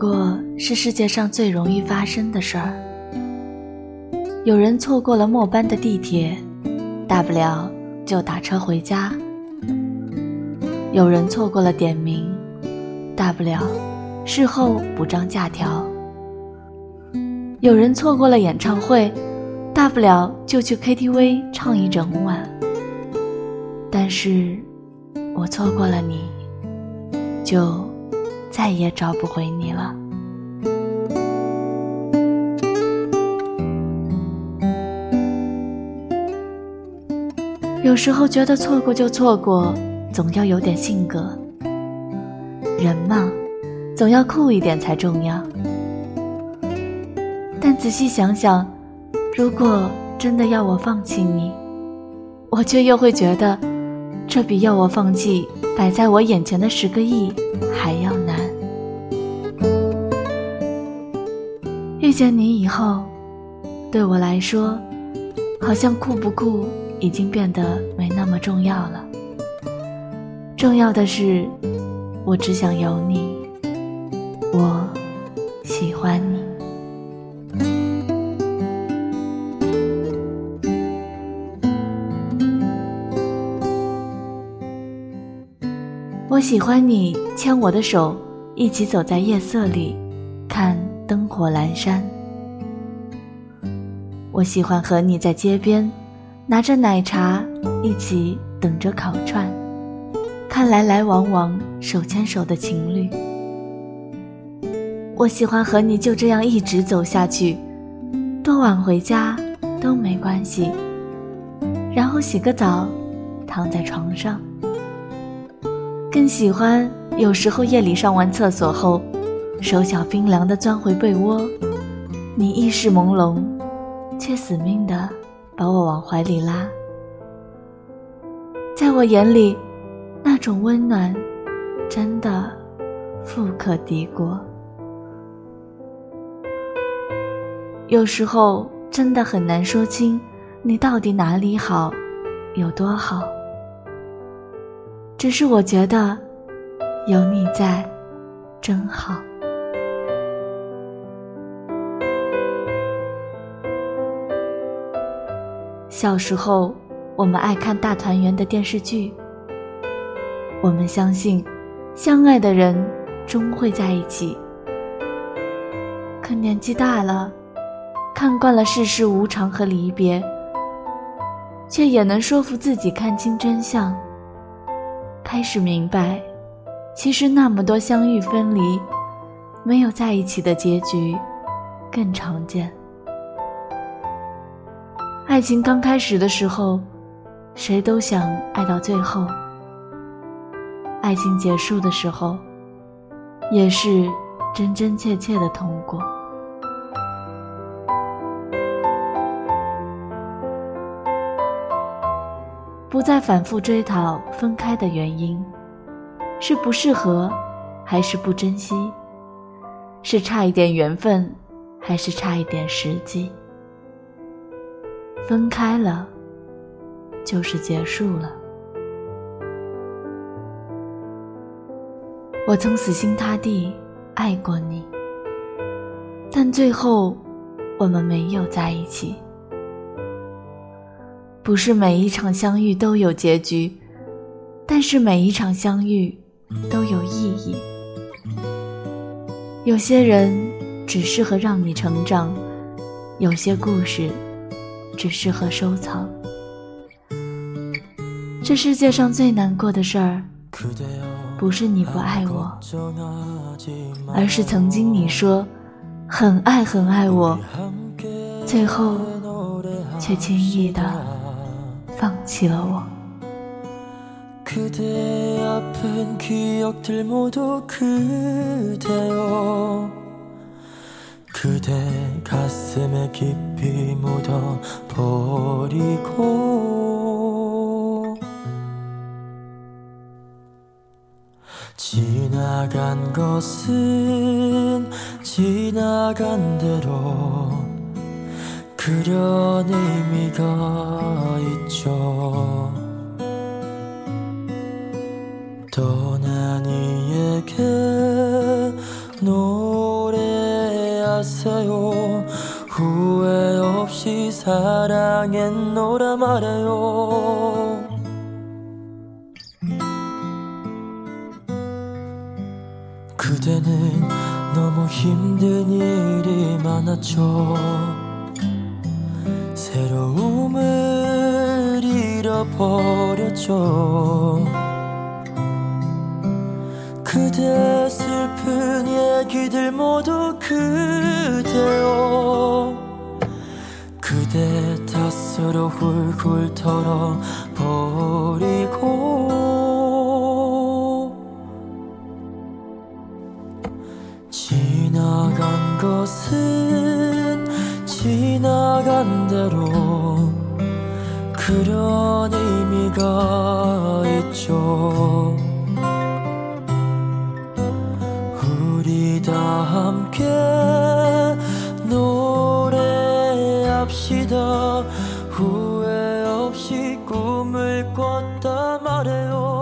过是世界上最容易发生的事儿。有人错过了末班的地铁，大不了就打车回家；有人错过了点名，大不了事后补张假条；有人错过了演唱会，大不了就去 KTV 唱一整晚。但是，我错过了你，就再也找不回你了。有时候觉得错过就错过，总要有点性格。人嘛，总要酷一点才重要。但仔细想想，如果真的要我放弃你，我却又会觉得，这比要我放弃摆在我眼前的十个亿还要遇见你以后，对我来说，好像酷不酷。已经变得没那么重要了。重要的是，我只想有你，我喜欢你。我喜欢你牵我的手，一起走在夜色里，看灯火阑珊。我喜欢和你在街边。拿着奶茶，一起等着烤串，看来来往往手牵手的情侣。我喜欢和你就这样一直走下去，多晚回家都没关系。然后洗个澡，躺在床上。更喜欢有时候夜里上完厕所后，手脚冰凉的钻回被窝，你意识朦胧，却死命的。把我往怀里拉，在我眼里，那种温暖真的富可敌国。有时候真的很难说清你到底哪里好，有多好。只是我觉得有你在，真好。小时候，我们爱看大团圆的电视剧。我们相信，相爱的人终会在一起。可年纪大了，看惯了世事无常和离别，却也能说服自己看清真相。开始明白，其实那么多相遇分离，没有在一起的结局更常见。爱情刚开始的时候，谁都想爱到最后；爱情结束的时候，也是真真切切的痛过。不再反复追讨分开的原因，是不适合，还是不珍惜？是差一点缘分，还是差一点时机？分开了，就是结束了。我曾死心塌地爱过你，但最后我们没有在一起。不是每一场相遇都有结局，但是每一场相遇都有意义。有些人只适合让你成长，有些故事。只适合收藏。这世界上最难过的事儿，不是你不爱我，而是曾经你说很爱很爱我，最后却轻易的放弃了我。그대 가슴에 깊이 묻어 버리고. 지나간 것은 지나간 대로 그런 의미가 있죠. 떠난 이에게 후회 없이 사랑했노라 말해요. 그대는 너무 힘든 일이 많았죠. 새로움을 잃어버렸죠. 그대 슬픈 얘기들 모두 그대요 그대 탓으로 훌훌 털어버리고. 지나간 것은 지나간 대로 그런 의미가 있죠 후회 없이 꿈을 꿨다 말해요